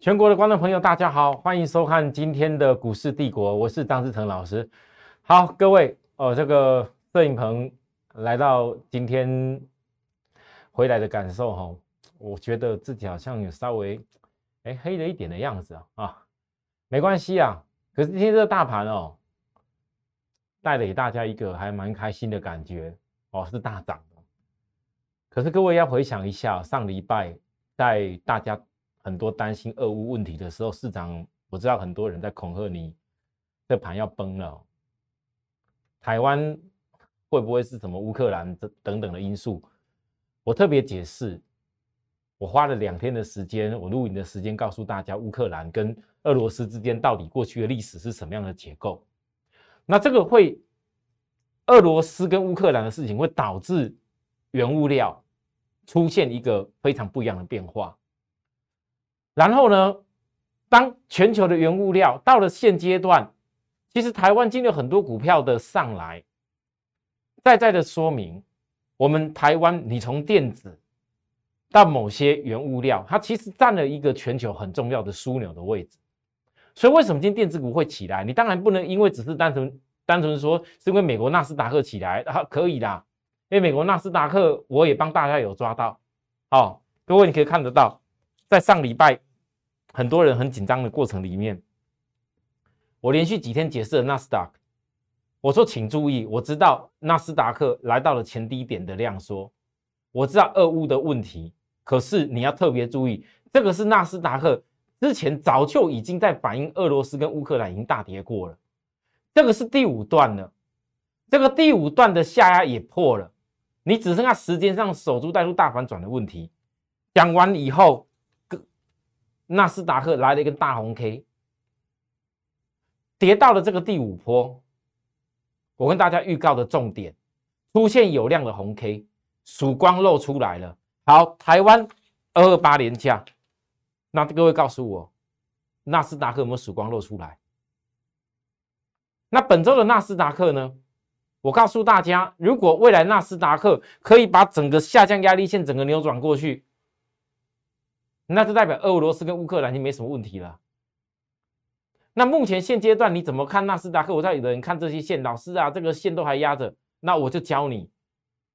全国的观众朋友，大家好，欢迎收看今天的股市帝国，我是张志成老师。好，各位哦，这个摄影棚来到今天回来的感受哈，我觉得自己好像有稍微哎黑了一点的样子啊啊，没关系啊，可是今天这个大盘哦，带给大家一个还蛮开心的感觉哦，是大涨。可是各位要回想一下，上礼拜在大家。很多担心俄乌问题的时候，市长我知道很多人在恐吓你，这盘要崩了。台湾会不会是什么乌克兰这等等的因素？我特别解释，我花了两天的时间，我录影的时间告诉大家，乌克兰跟俄罗斯之间到底过去的历史是什么样的结构。那这个会，俄罗斯跟乌克兰的事情会导致原物料出现一个非常不一样的变化。然后呢？当全球的原物料到了现阶段，其实台湾经历很多股票的上来，再再的说明，我们台湾你从电子到某些原物料，它其实占了一个全球很重要的枢纽的位置。所以为什么今天电子股会起来？你当然不能因为只是单纯单纯说是因为美国纳斯达克起来啊，可以啦，因为美国纳斯达克我也帮大家有抓到。好，各位你可以看得到，在上礼拜。很多人很紧张的过程里面，我连续几天解释了纳斯达克。我说，请注意，我知道纳斯达克来到了前低点的量缩，我知道俄乌的问题，可是你要特别注意，这个是纳斯达克之前早就已经在反映俄罗斯跟乌克兰已经大跌过了，这个是第五段了，这个第五段的下压也破了，你只剩下时间上守株待兔大反转的问题。讲完以后。纳斯达克来了一根大红 K，跌到了这个第五波。我跟大家预告的重点，出现有量的红 K，曙光露出来了。好，台湾二二八连价，那各位告诉我，纳斯达克有没有曙光露出来？那本周的纳斯达克呢？我告诉大家，如果未来纳斯达克可以把整个下降压力线整个扭转过去。那就代表俄罗斯跟乌克兰已经没什么问题了。那目前现阶段你怎么看纳斯达克？我知道有的人看这些线，老师啊，这个线都还压着。那我就教你，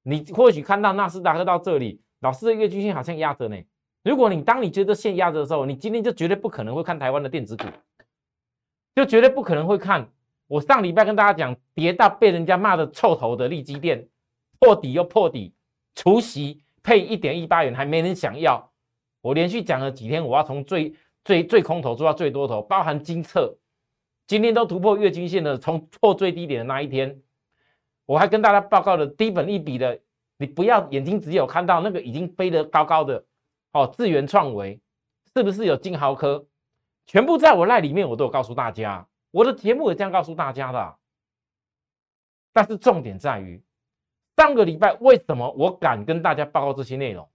你或许看到纳斯达克到这里，老师的月均线好像压着呢。如果你当你觉得线压着的时候，你今天就绝对不可能会看台湾的电子股，就绝对不可能会看。我上礼拜跟大家讲，跌到被人家骂的臭头的利基电，破底又破底，除息配一点一八元，还没人想要。我连续讲了几天，我要从最最最空头做到最多头，包含金策，今天都突破月均线的，从破最低点的那一天，我还跟大家报告了低本一笔的，你不要眼睛只有看到那个已经飞得高高的，哦，智源创维是不是有金豪科？全部在我赖里面，我都有告诉大家，我的节目也这样告诉大家的。但是重点在于，上个礼拜为什么我敢跟大家报告这些内容？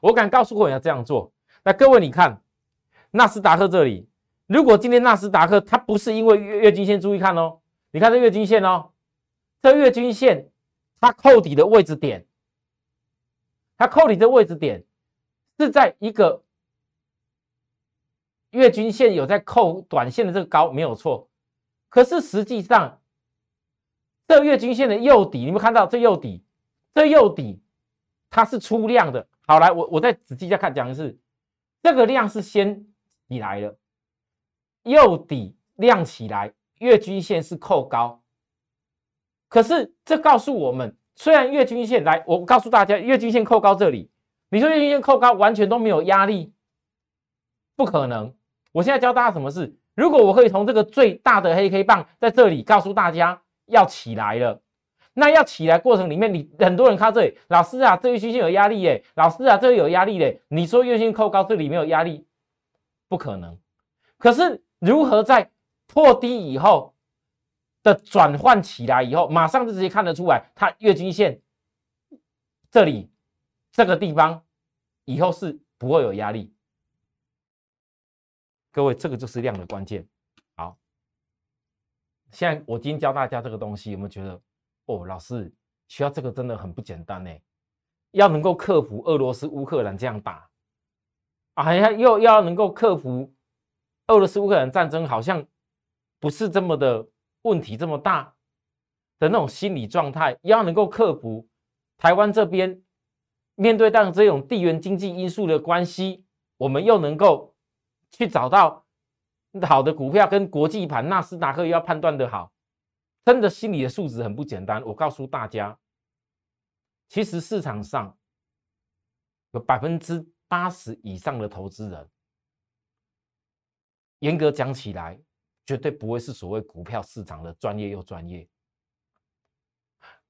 我敢告诉各位要这样做。那各位，你看纳斯达克这里，如果今天纳斯达克它不是因为月月均线，注意看哦，你看这月均线哦，这月均线它扣底的位置点，它扣底的位置点是在一个月均线有在扣短线的这个高，没有错。可是实际上，这月均线的右底，你们看到这右底，这右底它是出量的。好，来，我我再仔细再看讲的是，这个量是先起来的，右底亮起来，月均线是扣高，可是这告诉我们，虽然月均线来，我告诉大家，月均线扣高这里，你说月均线扣高完全都没有压力，不可能。我现在教大家什么事，如果我可以从这个最大的黑 K 棒在这里告诉大家要起来了。那要起来过程里面，你很多人看这里，老师啊，这月均线有压力耶，老师啊，这个有压力嘞。你说月线扣高，这里没有压力，不可能。可是如何在破低以后的转换起来以后，马上就直接看得出来，它月均线这里这个地方以后是不会有压力。各位，这个就是量的关键。好，现在我今天教大家这个东西，有没有觉得？哦，老师，需要这个真的很不简单呢，要能够克服俄罗斯乌克兰这样打，哎呀，又要能够克服俄罗斯乌克兰战争，好像不是这么的问题这么大的那种心理状态，要能够克服台湾这边面对到这种地缘经济因素的关系，我们又能够去找到好的股票，跟国际盘纳斯达克又要判断的好，真的心理的素质很不简单。我告诉大家，其实市场上有百分之。八十以上的投资人，严格讲起来，绝对不会是所谓股票市场的专业又专业。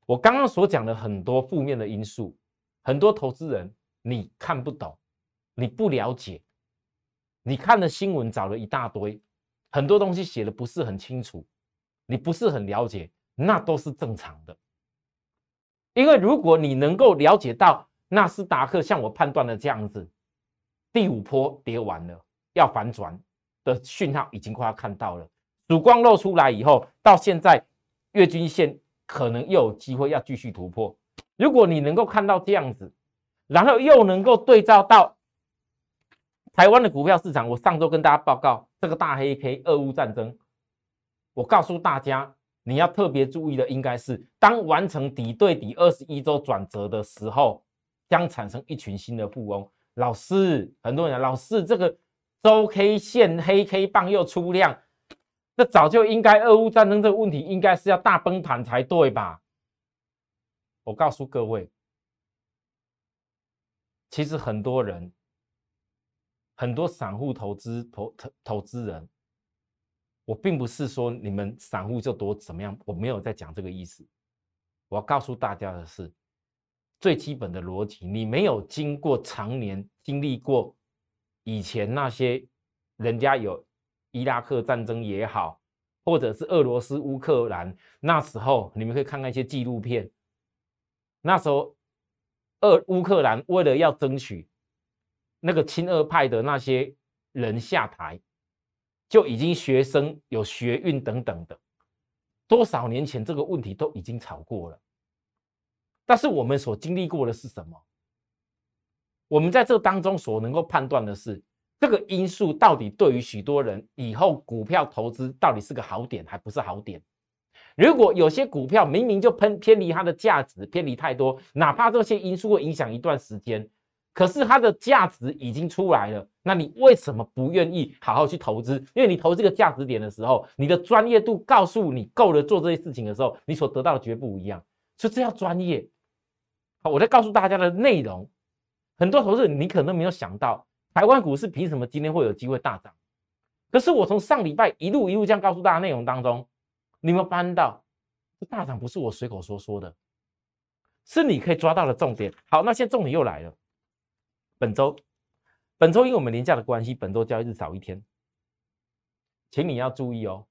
我刚刚所讲的很多负面的因素，很多投资人你看不懂，你不了解，你看的新闻找了一大堆，很多东西写的不是很清楚，你不是很了解，那都是正常的。因为如果你能够了解到，纳斯达克像我判断的这样子，第五波跌完了，要反转的讯号已经快要看到了。曙光露出来以后，到现在月均线可能又有机会要继续突破。如果你能够看到这样子，然后又能够对照到台湾的股票市场，我上周跟大家报告这个大黑 K 俄乌战争，我告诉大家你要特别注意的应该是当完成底对底二十一周转折的时候。将产生一群新的富翁。老师，很多人，老师这个周 K 线黑 K 棒又出量，这早就应该俄乌战争这个问题应该是要大崩盘才对吧？我告诉各位，其实很多人，很多散户投资投投投资人，我并不是说你们散户就多怎么样，我没有在讲这个意思。我要告诉大家的是。最基本的逻辑，你没有经过常年经历过以前那些人家有伊拉克战争也好，或者是俄罗斯乌克兰那时候，你们可以看看一些纪录片。那时候，俄乌克兰为了要争取那个亲俄派的那些人下台，就已经学生有学运等等的，多少年前这个问题都已经吵过了。但是我们所经历过的是什么？我们在这当中所能够判断的是，这个因素到底对于许多人以后股票投资到底是个好点还不是好点？如果有些股票明明就偏偏离它的价值偏离太多，哪怕这些因素会影响一段时间，可是它的价值已经出来了，那你为什么不愿意好好去投资？因为你投这个价值点的时候，你的专业度告诉你够了做这些事情的时候，你所得到的绝不一样。所以这要专业。好，我在告诉大家的内容，很多投资人你可能没有想到，台湾股市凭什么今天会有机会大涨？可是我从上礼拜一路一路这样告诉大家内容当中，你们翻到这大涨不是我随口说说的，是你可以抓到的重点。好，那现在重点又来了，本周本周因为我们年假的关系，本周交易日少一天，请你要注意哦，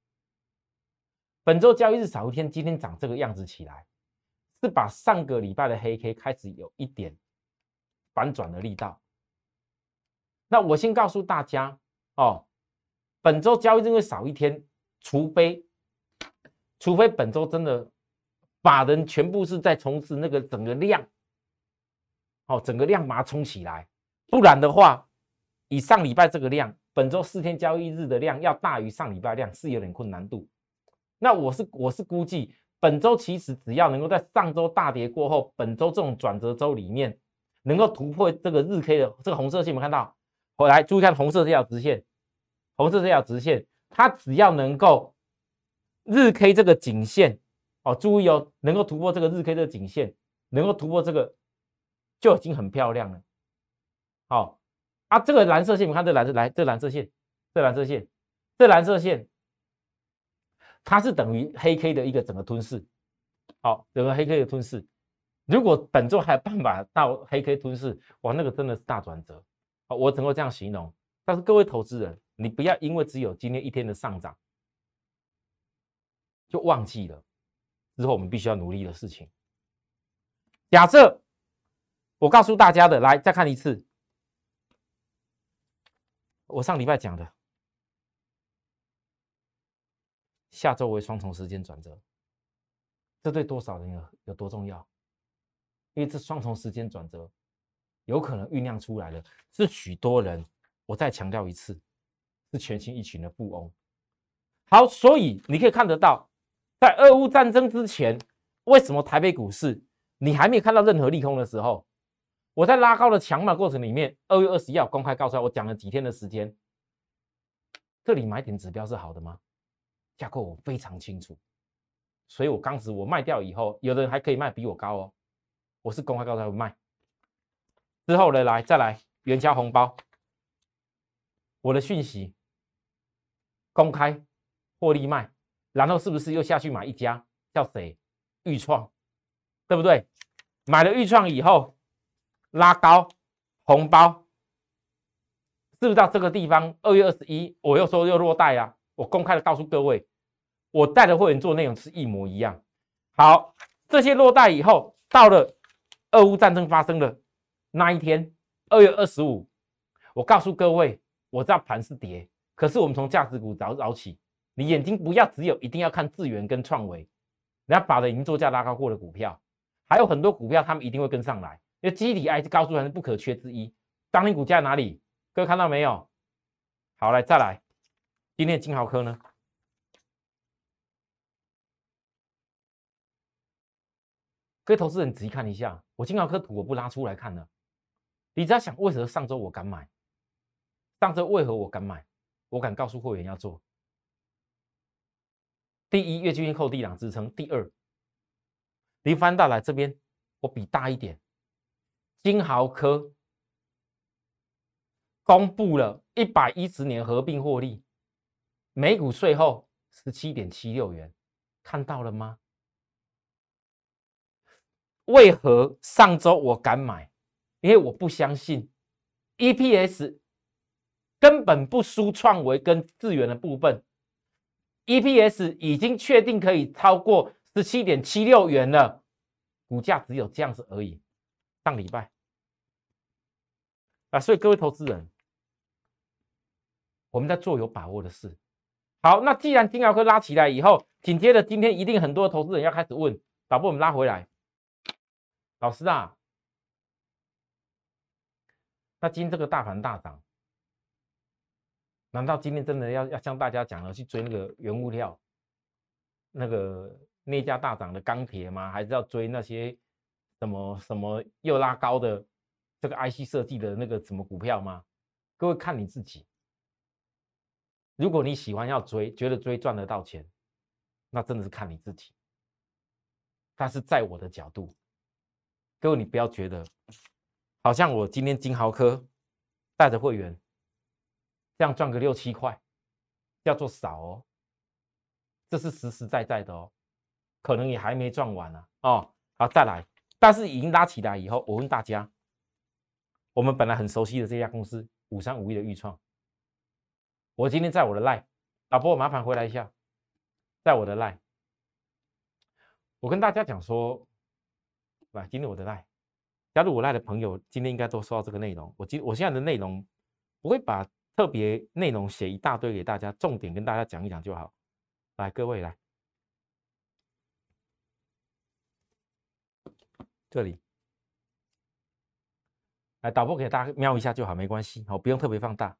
本周交易日少一天，今天涨这个样子起来。是把上个礼拜的黑 K 开始有一点反转的力道。那我先告诉大家哦，本周交易日会少一天，除非除非本周真的把人全部是在从事那个整个量，哦，整个量把它冲起来，不然的话，以上礼拜这个量，本周四天交易日的量要大于上礼拜量是有点困难度。那我是我是估计。本周其实只要能够在上周大跌过后，本周这种转折周里面能够突破这个日 K 的这个红色线，有没有看到？我来注意看红色这条直线，红色这条直线，它只要能够日 K 这个颈线哦，注意哦，能够突破这个日 K 的颈线，能够突破这个就已经很漂亮了。好啊，这个蓝色线，你看这蓝色来，这蓝色线，这蓝色线，这蓝色线。它是等于黑 K 的一个整个吞噬，好，整个黑 K 的吞噬。如果本周还有办法到黑 K 吞噬，哇，那个真的是大转折。好，我只能够这样形容。但是各位投资人，你不要因为只有今天一天的上涨，就忘记了之后我们必须要努力的事情。假设我告诉大家的，来再看一次，我上礼拜讲的。下周为双重时间转折，这对多少人有有多重要？因为这双重时间转折有可能酝酿出来的，是许多人我再强调一次，是全新一群的富翁。好，所以你可以看得到，在俄乌战争之前，为什么台北股市你还没有看到任何利空的时候，我在拉高的强码过程里面，二月二十一号公开告诉他，我讲了几天的时间，这里买点指标是好的吗？架构我非常清楚，所以我当时我卖掉以后，有的人还可以卖比我高哦，我是公开告诉他卖。之后呢来再来元宵红包，我的讯息公开。获利卖，然后是不是又下去买一家叫谁？豫创，对不对？买了豫创以后拉高红包，是不是到这个地方？二月二十一，我又说又落袋啊！我公开的告诉各位，我带的会员做内容是一模一样。好，这些落袋以后，到了俄乌战争发生的那一天，二月二十五，我告诉各位，我知道盘是跌，可是我们从价值股早早起。你眼睛不要只有一定要看智源跟创维，人家把的已经做价拉高过的股票，还有很多股票他们一定会跟上来，因为基底 I 是高速还是不可缺之一。当年股价哪里？各位看到没有？好，来再来，今天的金豪科呢？各位投资人仔细看一下，我金豪科图我不拉出来看了，你只要想为什么上周我敢买，上周为何我敢买，我敢告诉会员要做。第一，月均线后低档支撑；第二，你翻到来这边，我比大一点。金豪科公布了一百一十年合并获利，每股税后十七点七六元，看到了吗？为何上周我敢买？因为我不相信 EPS 根本不输创维跟智源的部分。EPS 已经确定可以超过十七点七六元了，股价只有这样子而已。上礼拜啊，所以各位投资人，我们在做有把握的事。好，那既然金豪科拉起来以后，紧接着今天一定很多投资人要开始问，导播我们拉回来，老师啊，那今天这个大盘大涨。难道今天真的要要向大家讲了去追那个原物料，那个那家大涨的钢铁吗？还是要追那些什么什么又拉高的这个 IC 设计的那个什么股票吗？各位看你自己。如果你喜欢要追，觉得追赚得到钱，那真的是看你自己。但是在我的角度，各位你不要觉得好像我今天金豪科带着会员。这样赚个六七块，叫做少哦。这是实实在在的哦，可能也还没赚完呢哦。好，再来，但是已经拉起来以后，我问大家，我们本来很熟悉的这家公司五三五一的预创，我今天在我的 line，老婆麻烦回来一下，在我的 line，我跟大家讲说，来，今天我的 line，加入我 line 的朋友，今天应该都收到这个内容。我今我现在的内容不会把。特别内容写一大堆给大家，重点跟大家讲一讲就好。来，各位来，这里，来导播给大家瞄一下就好，没关系，好，不用特别放大。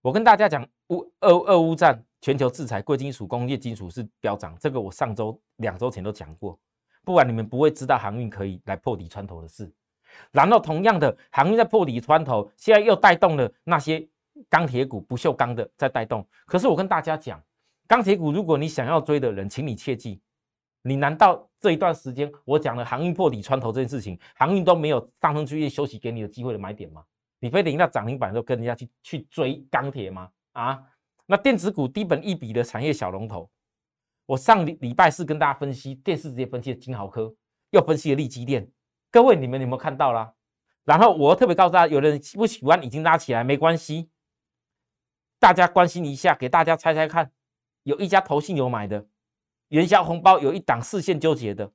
我跟大家讲，乌俄俄乌战，全球制裁，贵金属、工业金属是飙涨，这个我上周、两周前都讲过。不然你们不会知道航运可以来破底穿头的事。然后同样的，航运在破底穿头，现在又带动了那些。钢铁股不锈钢的在带动，可是我跟大家讲，钢铁股如果你想要追的人，请你切记，你难道这一段时间我讲了航运破底穿头这件事情，航运都没有上升区域休息给你的机会的买点吗？你非得一定要涨停板就跟人家去去追钢铁吗？啊，那电子股低本一比的产业小龙头，我上礼礼拜四跟大家分析，电视直接分析的金豪科，又分析了利基电，各位你们有没有看到啦？然后我特别告诉大家，有的人不喜欢已经拉起来没关系。大家关心一下，给大家猜猜看，有一家投信有买的元宵红包，有一档四线纠结的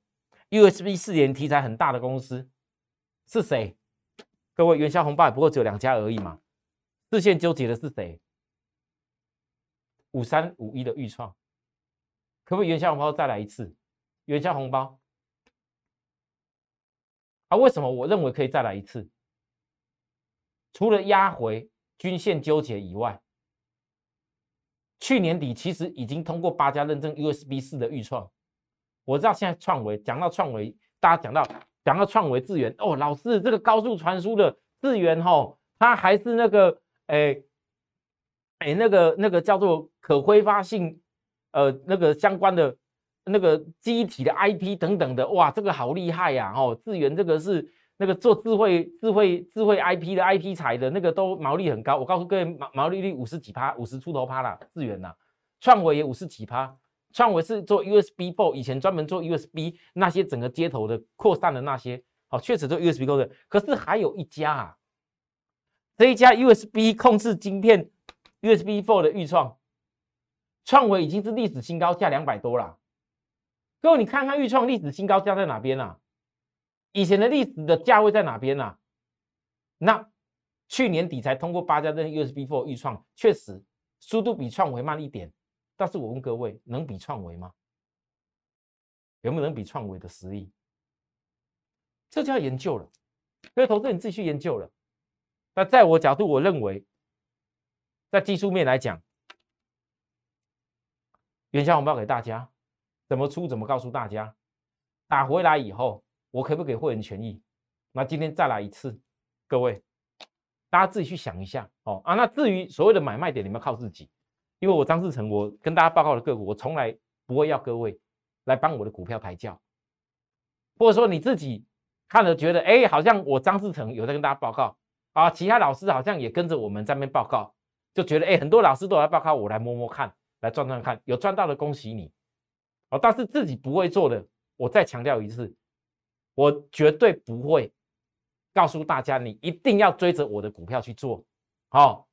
USB 四点题材很大的公司是谁？各位元宵红包也不过只有两家而已嘛，四线纠结的是谁？五三五一的预创，可不可以元宵红包再来一次？元宵红包啊？为什么我认为可以再来一次？除了压回。均线纠结以外，去年底其实已经通过八家认证 USB 四的预创。我知道现在创维讲到创维，大家讲到讲到创维智源哦，老师这个高速传输的智源哦，它还是那个诶诶那个那个叫做可挥发性呃那个相关的那个机体的 IP 等等的，哇，这个好厉害呀！哦，智源这个是。那个做智慧智慧智慧 IP 的 IP 材的那个都毛利很高，我告诉各位毛毛利率五十几趴，五十出头趴啦，智源呐，创维也五十几趴，创维是做 USB four，以前专门做 USB 那些整个接头的扩散的那些，好，确实做 USB 够的，可是还有一家啊，这一家 USB 控制晶片 USB four 的预创，创维已经是历史新高价两百多了，各位你看看预创历史新高价在哪边啊？以前的历史的价位在哪边呢？那去年底才通过八家的 USB Four 预创，确实速度比创维慢一点。但是我问各位，能比创维吗？有没有能比创维的实力？这就要研究了。所以投资你自己去研究了。那在我角度，我认为，在技术面来讲，元宵红包给大家，怎么出怎么告诉大家，打回来以后。我可不可以会员权益？那今天再来一次，各位，大家自己去想一下哦啊。那至于所谓的买卖点，你们靠自己。因为我张志成，我跟大家报告的个股，我从来不会要各位来帮我的股票抬轿，或者说你自己看了觉得，哎，好像我张志成有在跟大家报告啊，其他老师好像也跟着我们在那边报告，就觉得，哎，很多老师都来报告，我来摸摸看，来赚赚看，有赚到的恭喜你哦。但是自己不会做的，我再强调一次。我绝对不会告诉大家，你一定要追着我的股票去做，好。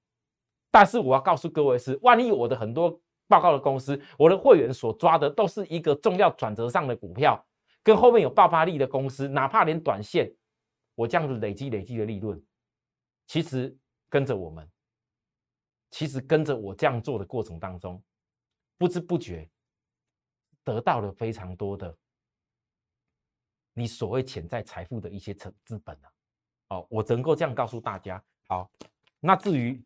但是我要告诉各位是，万一我的很多报告的公司，我的会员所抓的都是一个重要转折上的股票，跟后面有爆发力的公司，哪怕连短线，我这样子累积累积的利润，其实跟着我们，其实跟着我这样做的过程当中，不知不觉得到了非常多的。你所谓潜在财富的一些成资本啊，哦，我只能够这样告诉大家。好，那至于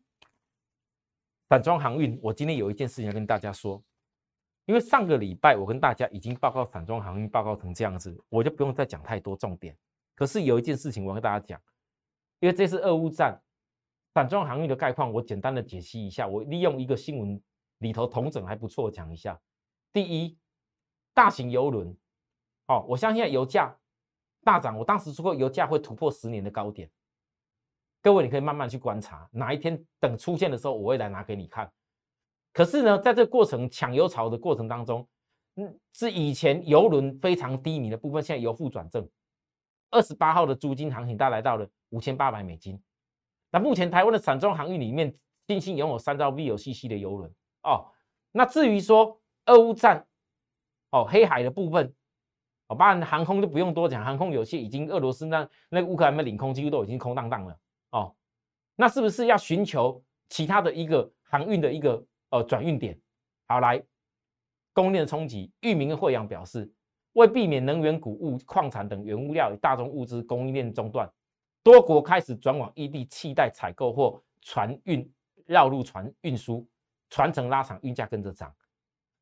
散装航运，我今天有一件事情要跟大家说，因为上个礼拜我跟大家已经报告散装航运报告成这样子，我就不用再讲太多重点。可是有一件事情我要跟大家讲，因为这次俄乌战，散装航运的概况，我简单的解析一下。我利用一个新闻里头同整还不错讲一下。第一，大型游轮，哦，我相信油价。大涨，我当时说过油价会突破十年的高点。各位，你可以慢慢去观察，哪一天等出现的时候，我会来拿给你看。可是呢，在这过程抢油潮的过程当中，嗯，是以前油轮非常低迷的部分，现在由负转正。二十八号的租金行情，大概到了五千八百美金。那目前台湾的散装航运里面，新兴拥有三艘 VLCC 的油轮哦。那至于说俄乌战，哦，黑海的部分。好，当然航空就不用多讲，航空有些已经俄罗斯那那乌克兰的领空几乎都已经空荡荡了哦。那是不是要寻求其他的一个航运的一个呃转运点？好，来供应链的冲击，域名的惠阳表示，为避免能源、谷物、矿产等原物料与大宗物资供应链中断，多国开始转往异地替代采购或船运绕路船运输，船程拉长，运价跟着涨。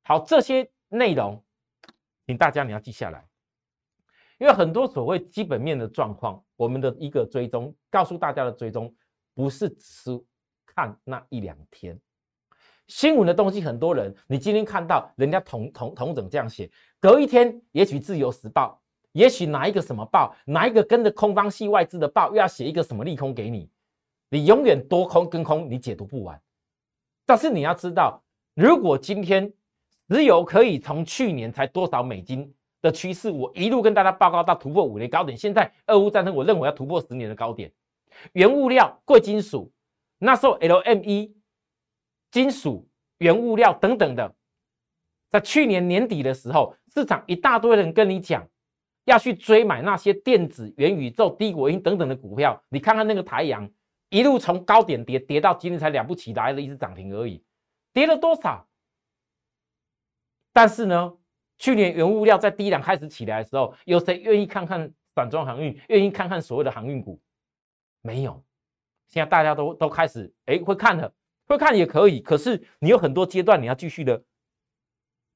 好，这些内容，请大家你要记下来。因为很多所谓基本面的状况，我们的一个追踪，告诉大家的追踪，不是只是看那一两天新闻的东西。很多人，你今天看到人家同同同整这样写，隔一天，也许自由时报，也许哪一个什么报，哪一个跟着空方系外资的报，又要写一个什么利空给你，你永远多空跟空，你解读不完。但是你要知道，如果今天石油可以从去年才多少美金？的趋势，我一路跟大家报告到突破五年高点。现在俄乌战争，我认为要突破十年的高点。原物料、贵金属，那时候 LME、金属、原物料等等的，在去年年底的时候，市场一大堆人跟你讲要去追买那些电子、元宇宙、低轨音等等的股票。你看看那个台阳，一路从高点跌跌到今天才了不起来了一只涨停而已，跌了多少？但是呢？去年原物料在低档开始起来的时候，有谁愿意看看散装航运？愿意看看所谓的航运股？没有。现在大家都都开始哎会看了，会看也可以，可是你有很多阶段你要继续的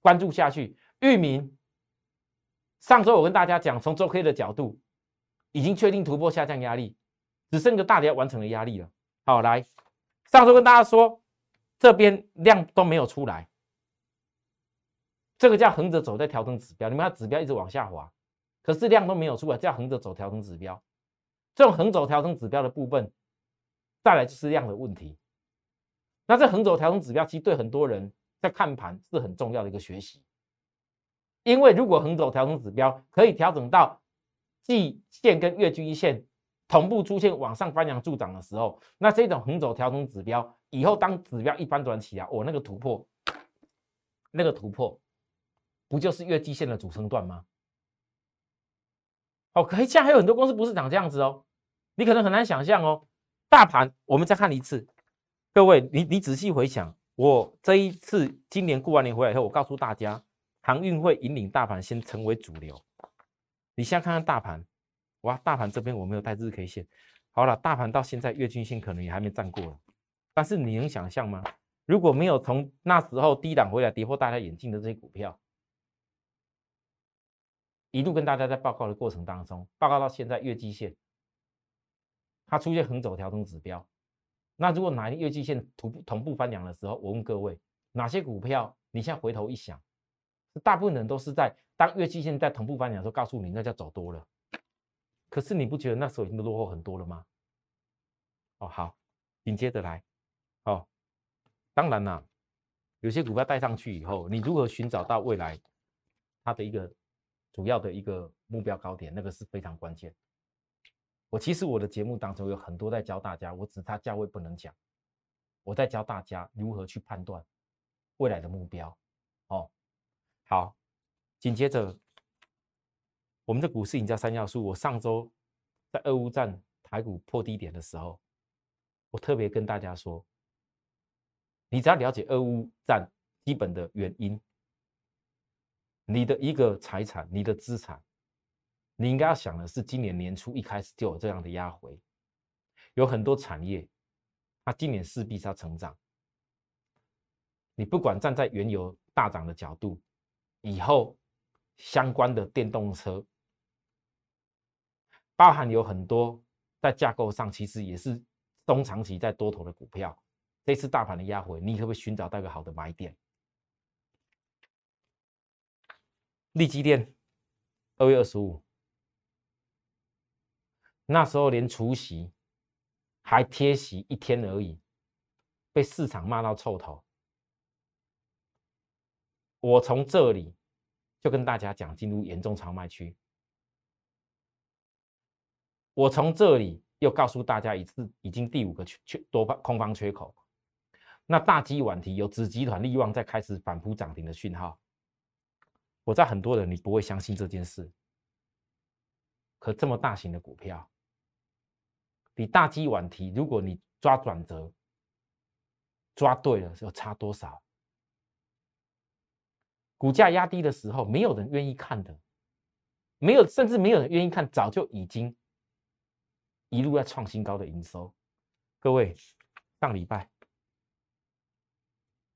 关注下去。域名上周我跟大家讲，从周 K 的角度已经确定突破下降压力，只剩个大跌完成了压力了。好，来上周跟大家说，这边量都没有出来，这个叫横着走在调整指标，你们看指标一直往下滑，可是量都没有出来，叫横着走调整指标。这种横走调整指标的部分，再来就是量的问题。那这横走调整指标，其实对很多人在看盘是很重要的一个学习。因为如果横走调整指标可以调整到季线跟月均线同步出现往上翻扬助涨的时候，那这种横走调整指标以后当指标一翻转起来，我那个突破，那个突破不就是月季线的主升段吗？哦，可以，现在还有很多公司不是长这样子哦，你可能很难想象哦。大盘，我们再看一次，各位，你你仔细回想，我这一次今年过完年回来以后，我告诉大家，航运会引领大盘先成为主流。你现在看看大盘，哇，大盘这边我没有带日 K 线，好了，大盘到现在月均线可能也还没站过了，但是你能想象吗？如果没有从那时候低档回来跌破大家眼镜的这些股票。一路跟大家在报告的过程当中，报告到现在月季线，它出现横走调整指标。那如果哪一月季线同步同步翻扬的时候，我问各位，哪些股票？你现在回头一想，大部分人都是在当月季线在同步翻扬的时候，告诉你那叫走多了。可是你不觉得那时候已经落后很多了吗？哦，好，紧接着来，哦，当然啦，有些股票带上去以后，你如何寻找到未来它的一个？主要的一个目标高点，那个是非常关键。我其实我的节目当中有很多在教大家，我只差价位不能讲。我在教大家如何去判断未来的目标。哦，好，紧接着我们的股市赢家三要素。我上周在俄乌战台股破低点的时候，我特别跟大家说，你只要了解俄乌战基本的原因。你的一个财产，你的资产，你应该要想的是，今年年初一开始就有这样的压回，有很多产业，它今年势必是要成长。你不管站在原油大涨的角度，以后相关的电动车，包含有很多在架构上其实也是中长期在多头的股票，这次大盘的压回，你可不可以寻找到一个好的买点？利基店二月二十五，那时候连除夕还贴息一天而已，被市场骂到臭头。我从这里就跟大家讲，进入严重超卖区。我从这里又告诉大家一次，已经第五个缺多方空方缺口。那大基晚提有子集团利旺在开始反扑涨停的讯号。我在很多人你不会相信这件事，可这么大型的股票，比大基晚提，如果你抓转折，抓对了，要差多少？股价压低的时候，没有人愿意看的，没有，甚至没有人愿意看，早就已经一路在创新高的营收。各位，上礼拜。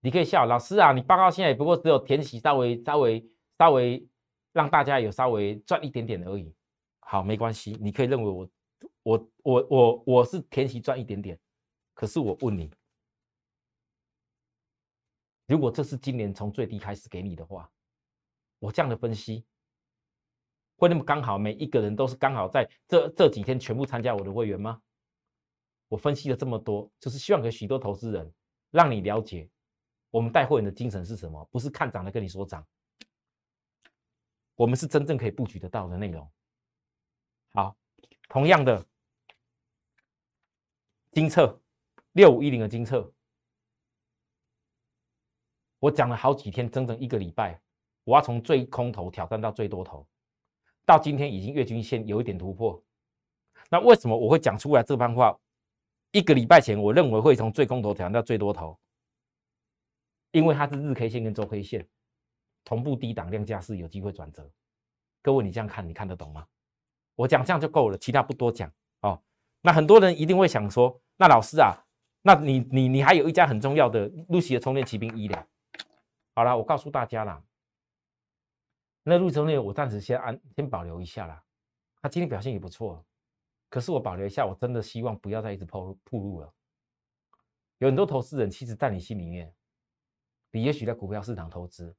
你可以笑老师啊，你报告现在也不过只有填息稍微稍微。稍微让大家有稍微赚一点点而已，好，没关系，你可以认为我我我我我是填息赚一点点，可是我问你，如果这是今年从最低开始给你的话，我这样的分析会那么刚好每一个人都是刚好在这这几天全部参加我的会员吗？我分析了这么多，就是希望给许多投资人让你了解我们带会员的精神是什么，不是看涨的跟你说涨。我们是真正可以布局得到的内容。好，同样的，金策六五一零的金策，我讲了好几天，整整一个礼拜，我要从最空头挑战到最多头，到今天已经月均线有一点突破。那为什么我会讲出来这番话？一个礼拜前，我认为会从最空头挑战到最多头，因为它是日 K 线跟周 K 线。同步低档量价是有机会转折，各位你这样看，你看得懂吗？我讲这样就够了，其他不多讲哦。那很多人一定会想说，那老师啊，那你你你还有一家很重要的露西的充电骑兵一的。好了，我告诉大家啦，那路充电我暂时先安先保留一下啦。他今天表现也不错，可是我保留一下，我真的希望不要再一直铺铺路了。有很多投资人其实，在你心里面，你也许在股票市场投资，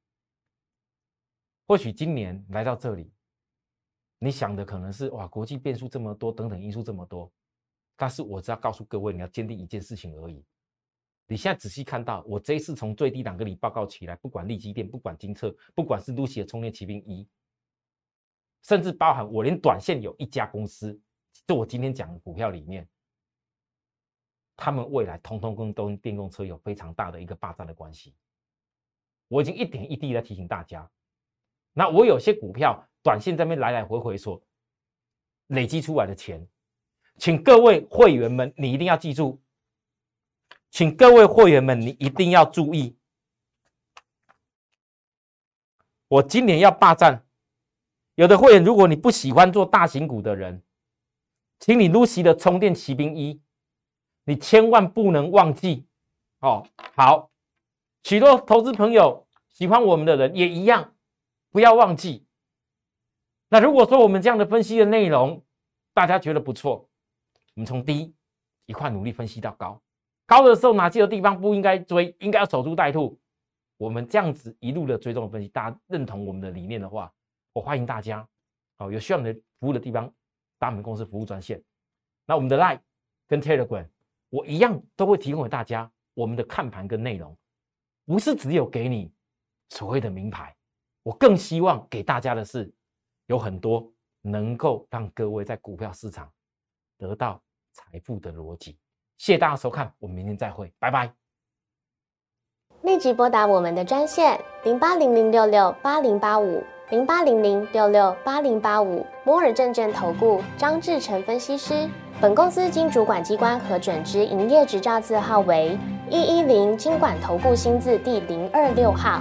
或许今年来到这里，你想的可能是哇，国际变数这么多，等等因素这么多。但是我只要告诉各位，你要坚定一件事情而已。你现在仔细看到，我这一次从最低档跟你报告起来，不管利基电，不管金策，不管是露西的充电骑兵一，甚至包含我连短线有一家公司，就我今天讲的股票里面，他们未来通通跟都电动车有非常大的一个霸占的关系。我已经一点一滴在提醒大家。那我有些股票短线这边来来回回所累积出来的钱。请各位会员们，你一定要记住，请各位会员们，你一定要注意，我今年要霸占。有的会员，如果你不喜欢做大型股的人，请你 Lucy 的充电骑兵一，你千万不能忘记哦。好，许多投资朋友喜欢我们的人也一样，不要忘记。那如果说我们这样的分析的内容，大家觉得不错。我们从低一块努力分析到高，高的时候哪些地方不应该追，应该要守株待兔。我们这样子一路的追踪分析，大家认同我们的理念的话，我欢迎大家。好，有需要你的服务的地方，打我们公司服务专线。那我们的 Line 跟 Telegram，我一样都会提供给大家我们的看盘跟内容，不是只有给你所谓的名牌，我更希望给大家的是有很多能够让各位在股票市场得到。财富的逻辑，谢谢大家收看，我们明天再会，拜拜。立即拨打我们的专线零八零零六六八零八五零八零零六六八零八五摩尔证券投顾张志成分析师。本公司经主管机关核准之营业执照字号为一一零金管投顾新字第零二六号。